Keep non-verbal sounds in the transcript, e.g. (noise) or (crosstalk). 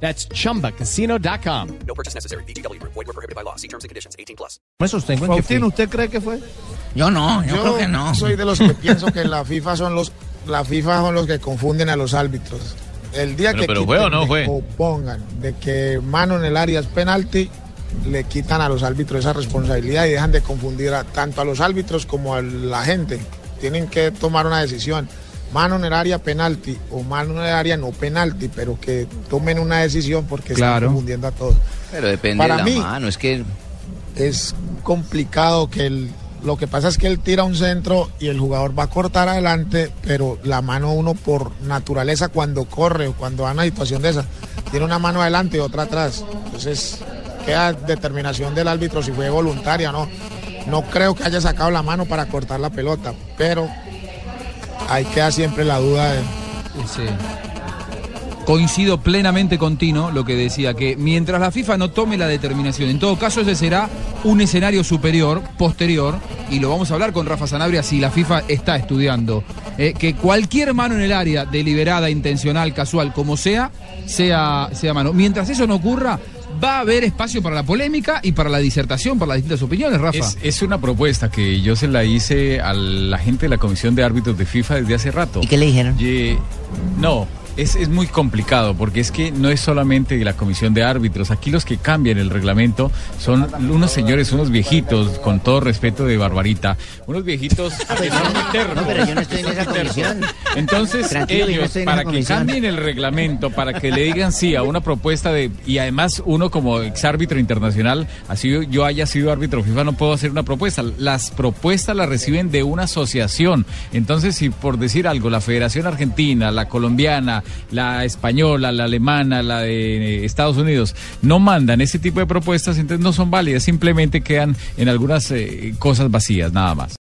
That's chumbacasino.com. No purchase necessary. BGW. Void were prohibited by law. See terms and conditions. 18 plus. Me sostengo en que Faustino, fui. ¿usted cree que fue? Yo no, yo, creo que no. soy de los que (laughs) pienso que la FIFA son los la FIFA son los que confunden a los árbitros. El día Pero- que pero quiten fue o no de- fue. pongan de que mano en el área es penalti, le quitan a los árbitros esa responsabilidad y dejan de confundir a- tanto a los árbitros como a la gente. Tienen que tomar una decisión. Mano en el área penalti o mano en el área no penalti, pero que tomen una decisión porque Claro. están confundiendo a todos. Pero depende Para de la mí- mano, es que es complicado que el, lo que pasa es que él tira un centro y el jugador va a cortar adelante, pero la mano uno por naturaleza cuando corre o cuando va a una situación de esa, tiene una mano adelante y otra atrás. Entonces queda determinación del árbitro si fue voluntaria o no. No creo que haya sacado la mano para cortar la pelota, pero ahí queda siempre la duda de... Sí. Coincido plenamente con Tino lo que decía, que mientras la FIFA no tome la determinación, en todo caso ese será un escenario superior, posterior, y lo vamos a hablar con Rafa Sanabria si la FIFA está estudiando, eh, que cualquier mano en el área, deliberada, intencional, casual, como sea, sea, sea mano. Mientras eso no ocurra, va a haber espacio para la polémica y para la disertación, para las distintas opiniones, Rafa. Es, es una propuesta que yo se la hice a la gente de la Comisión de Árbitros de FIFA desde hace rato. ¿Y qué le dijeron? Y, no, es, es muy complicado porque es que no es solamente la Comisión de Árbitros. Aquí los que cambian el reglamento son unos señores, unos viejitos, con todo respeto de Barbarita, unos viejitos que son muy tercos. No, pero yo no estoy en esa comisión. Entonces, Tranquilo, yo no ellos, en para que comisión. cambien el reglamento, para que le digan sí a una propuesta de. Y además, uno como exárbitro internacional, así yo, yo haya sido árbitro FIFA, no puedo hacer una propuesta. Las propuestas las reciben de una asociación. Entonces, si por decir algo, la Federación Argentina, la colombiana, la española, la alemana, la de eh, Estados Unidos, no mandan ese tipo de propuestas, entonces no son válidas, simplemente quedan en algunas eh, cosas vacías, nada más.